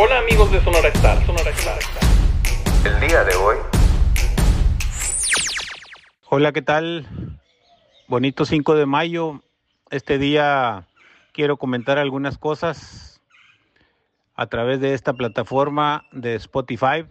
Hola amigos de Sonora Star, Sonora Star. El día de hoy. Hola, ¿qué tal? Bonito 5 de mayo. Este día quiero comentar algunas cosas a través de esta plataforma de Spotify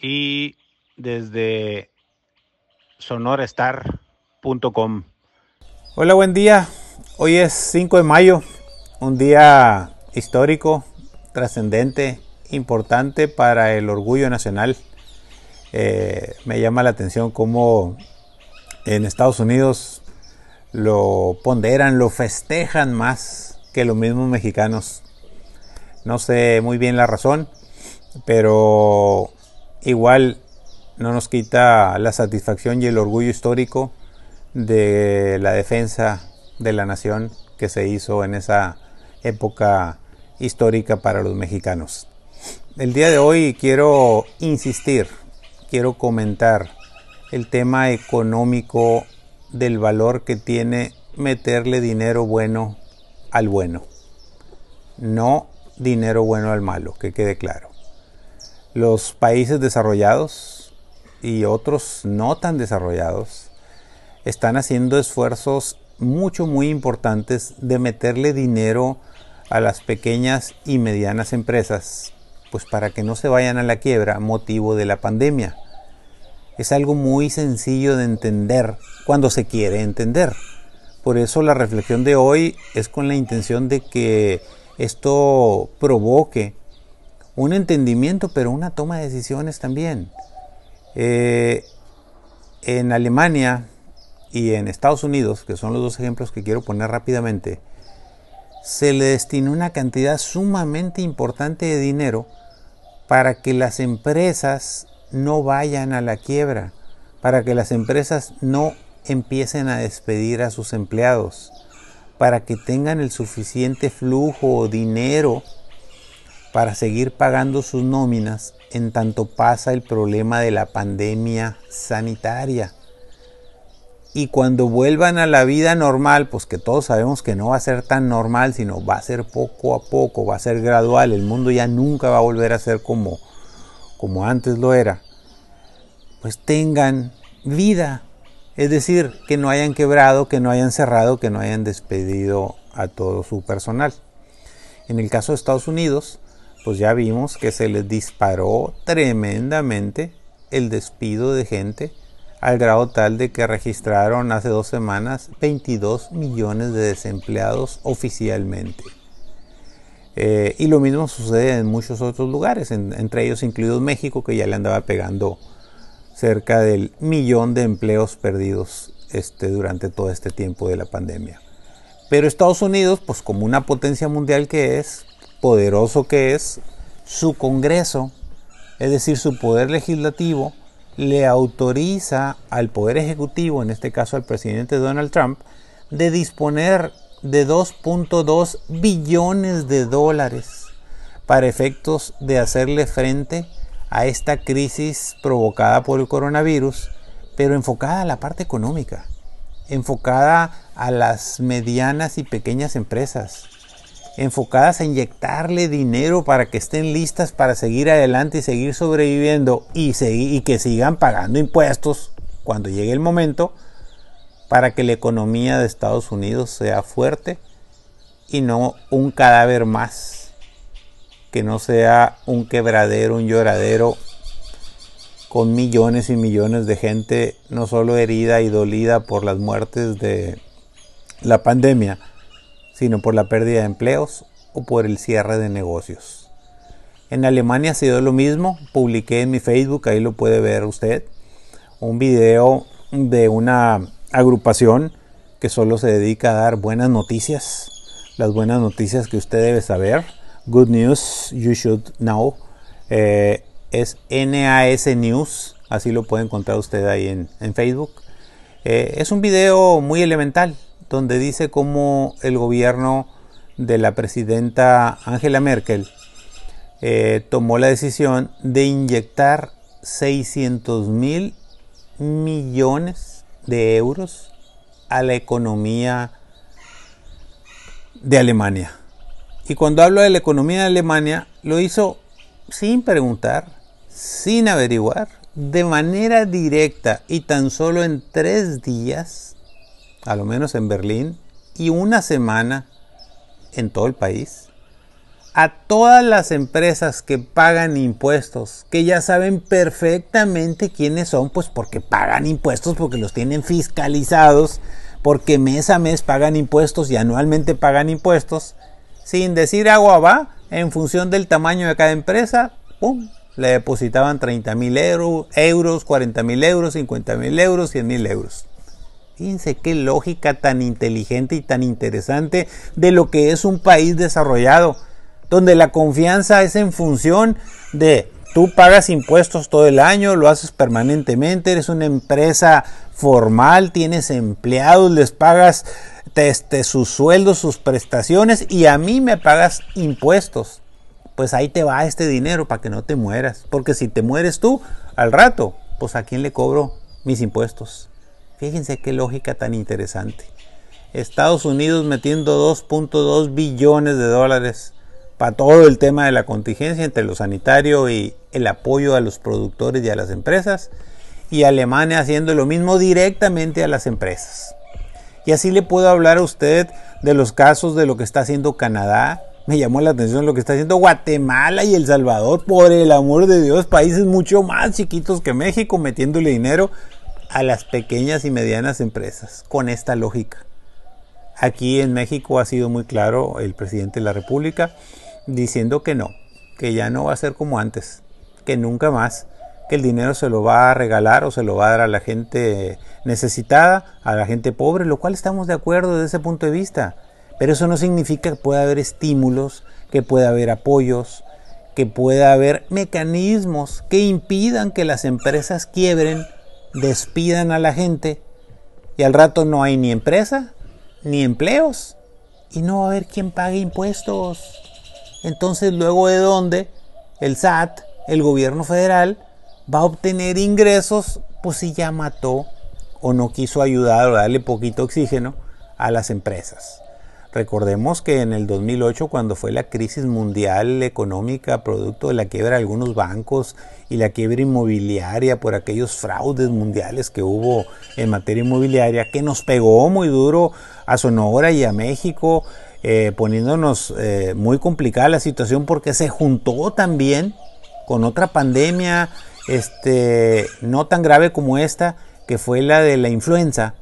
y desde sonorastar.com. Hola, buen día. Hoy es 5 de mayo, un día histórico, trascendente, importante para el orgullo nacional. Eh, me llama la atención cómo en Estados Unidos lo ponderan, lo festejan más que los mismos mexicanos. No sé muy bien la razón, pero igual no nos quita la satisfacción y el orgullo histórico de la defensa de la nación que se hizo en esa época histórica para los mexicanos. El día de hoy quiero insistir, quiero comentar el tema económico del valor que tiene meterle dinero bueno al bueno. No dinero bueno al malo, que quede claro. Los países desarrollados y otros no tan desarrollados están haciendo esfuerzos mucho, muy importantes de meterle dinero a las pequeñas y medianas empresas, pues para que no se vayan a la quiebra motivo de la pandemia. Es algo muy sencillo de entender cuando se quiere entender. Por eso la reflexión de hoy es con la intención de que esto provoque un entendimiento, pero una toma de decisiones también. Eh, en Alemania y en Estados Unidos, que son los dos ejemplos que quiero poner rápidamente, se le destinó una cantidad sumamente importante de dinero para que las empresas no vayan a la quiebra, para que las empresas no empiecen a despedir a sus empleados, para que tengan el suficiente flujo o dinero para seguir pagando sus nóminas en tanto pasa el problema de la pandemia sanitaria. Y cuando vuelvan a la vida normal, pues que todos sabemos que no va a ser tan normal, sino va a ser poco a poco, va a ser gradual, el mundo ya nunca va a volver a ser como, como antes lo era, pues tengan vida. Es decir, que no hayan quebrado, que no hayan cerrado, que no hayan despedido a todo su personal. En el caso de Estados Unidos, pues ya vimos que se les disparó tremendamente el despido de gente al grado tal de que registraron hace dos semanas 22 millones de desempleados oficialmente. Eh, y lo mismo sucede en muchos otros lugares, entre ellos incluidos México, que ya le andaba pegando cerca del millón de empleos perdidos este, durante todo este tiempo de la pandemia. Pero Estados Unidos, pues como una potencia mundial que es, poderoso que es, su Congreso, es decir, su poder legislativo, le autoriza al Poder Ejecutivo, en este caso al presidente Donald Trump, de disponer de 2.2 billones de dólares para efectos de hacerle frente a esta crisis provocada por el coronavirus, pero enfocada a la parte económica, enfocada a las medianas y pequeñas empresas, enfocadas a inyectarle dinero para que estén listas para seguir adelante y seguir sobreviviendo y, que sigan pagando impuestos cuando llegue el momento para que la economía de Estados Unidos sea fuerte y no un cadáver más, que no sea un quebradero, un lloradero con millones y millones de gente no solo herida y dolida por las muertes de la pandemia, sino por la pérdida de empleos o por el cierre de negocios. En Alemania ha sido lo mismo, publiqué en mi Facebook, ahí lo puede ver usted, un video de una agrupación que solo se dedica a dar buenas noticias, las buenas noticias que usted debe saber, Good News You Should Know, eh, es NAS News, así lo puede encontrar usted ahí en, Facebook. Eh, es un video muy elemental, donde dice cómo el gobierno de la presidenta Angela Merkel eh, tomó la decisión de inyectar 600 mil millones de euros a la economía de Alemania. Y cuando hablo de la economía de Alemania, lo hizo sin preguntar, sin averiguar, de manera directa y tan solo en tres días, a lo menos en Berlín, y una semana en todo el país, a todas las empresas que pagan impuestos, que ya saben perfectamente quiénes son, pues porque pagan impuestos, porque los tienen fiscalizados, porque mes a mes pagan impuestos y anualmente pagan impuestos, sin decir agua va, en función del tamaño de cada empresa, ¡pum! le depositaban 30 mil euros, 40 mil euros, 50 mil euros, 100 mil euros. Fíjense qué lógica tan inteligente y tan interesante de lo que es un país desarrollado, donde la confianza es en función de tú pagas impuestos todo el año, lo haces permanentemente, eres una empresa formal, tienes empleados, les pagas este, sus sueldos, sus prestaciones y a mí me pagas impuestos pues ahí te va este dinero para que no te mueras. Porque si te mueres tú, al rato, pues a quién le cobro mis impuestos. Fíjense qué lógica tan interesante. Estados Unidos metiendo 2.2 billones de dólares para todo el tema de la contingencia entre lo sanitario y el apoyo a los productores y a las empresas. Y Alemania haciendo lo mismo directamente a las empresas. Y así le puedo hablar a usted de los casos de lo que está haciendo Canadá, me llamó la atención lo que está haciendo Guatemala y El Salvador, por el amor de Dios, países mucho más chiquitos que México, metiéndole dinero a las pequeñas y medianas empresas, con esta lógica. Aquí en México ha sido muy claro el presidente de la República diciendo que no, que ya no va a ser como antes, que nunca más, que el dinero se lo va a regalar o se lo va a dar a la gente necesitada, a la gente pobre, lo cual estamos de acuerdo desde ese punto de vista. Pero eso no significa que pueda haber estímulos, que pueda haber apoyos, que pueda haber mecanismos que impidan que las empresas quiebren, despidan a la gente y al rato no hay ni empresa, ni empleos y no va a haber quien pague impuestos. Entonces luego de dónde el SAT, el gobierno federal, va a obtener ingresos, pues si ya mató o no quiso ayudar o darle poquito oxígeno a las empresas. Recordemos que en el 2008, cuando fue la crisis mundial económica, producto de la quiebra de algunos bancos y la quiebra inmobiliaria por aquellos fraudes mundiales que hubo en materia inmobiliaria, que nos pegó muy duro a Sonora y a México, eh, poniéndonos eh, muy complicada la situación porque se juntó también con otra pandemia este, no tan grave como esta, que fue la de la influenza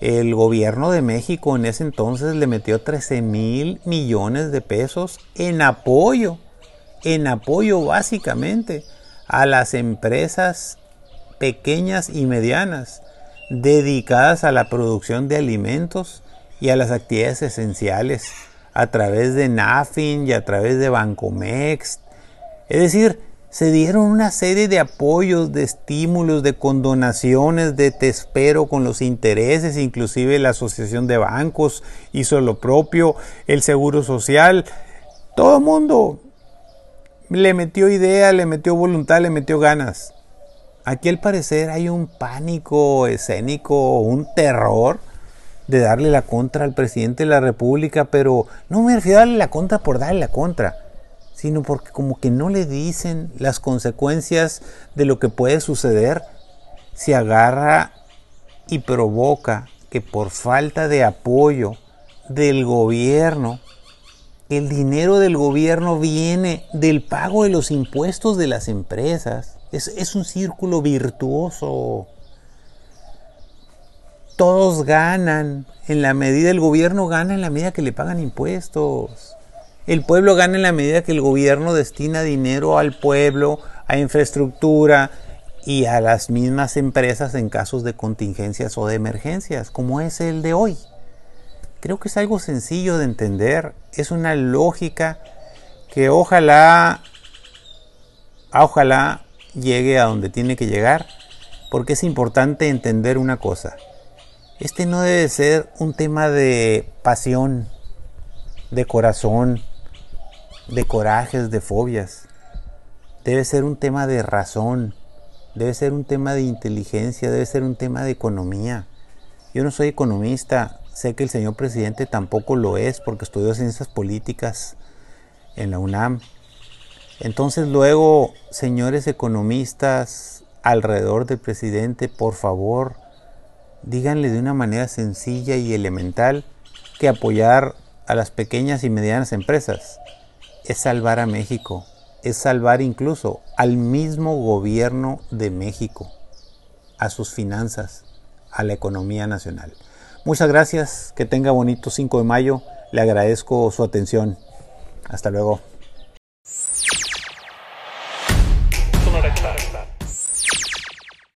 el gobierno de México en ese entonces le metió 13 mil millones de pesos en apoyo, en apoyo básicamente a las empresas pequeñas y medianas dedicadas a la producción de alimentos y a las actividades esenciales a través de NAFIN y a través de Bancomex. Es decir, se dieron una serie de apoyos, de estímulos, de condonaciones, de te espero con los intereses, inclusive la Asociación de Bancos hizo lo propio, el Seguro Social, todo el mundo le metió idea, le metió voluntad, le metió ganas. Aquí al parecer hay un pánico escénico, un terror de darle la contra al presidente de la República, pero no me refiero a darle la contra por darle la contra sino porque como que no le dicen las consecuencias de lo que puede suceder si agarra y provoca que por falta de apoyo del gobierno, el dinero del gobierno viene del pago de los impuestos de las empresas. Es, es un círculo virtuoso. Todos ganan en la medida, el gobierno gana en la medida que le pagan impuestos. El pueblo gana en la medida que el gobierno destina dinero al pueblo, a infraestructura y a las mismas empresas en casos de contingencias o de emergencias, como es el de hoy. Creo que es algo sencillo de entender, es una lógica que ojalá, ojalá llegue a donde tiene que llegar, porque es importante entender una cosa. Este no debe ser un tema de pasión, de corazón, de corajes, de fobias. Debe ser un tema de razón, debe ser un tema de inteligencia, debe ser un tema de economía. Yo no soy economista, sé que el señor presidente tampoco lo es porque estudió ciencias políticas, en la UNAM. Entonces luego, señores economistas alrededor del presidente, por favor, díganle de una manera sencilla y elemental que apoyar a las pequeñas y medianas empresas es salvar a México, es salvar incluso al mismo gobierno de México, a sus finanzas, a la economía nacional. Muchas gracias, que tenga bonito 5 de mayo, le agradezco su atención. Hasta luego.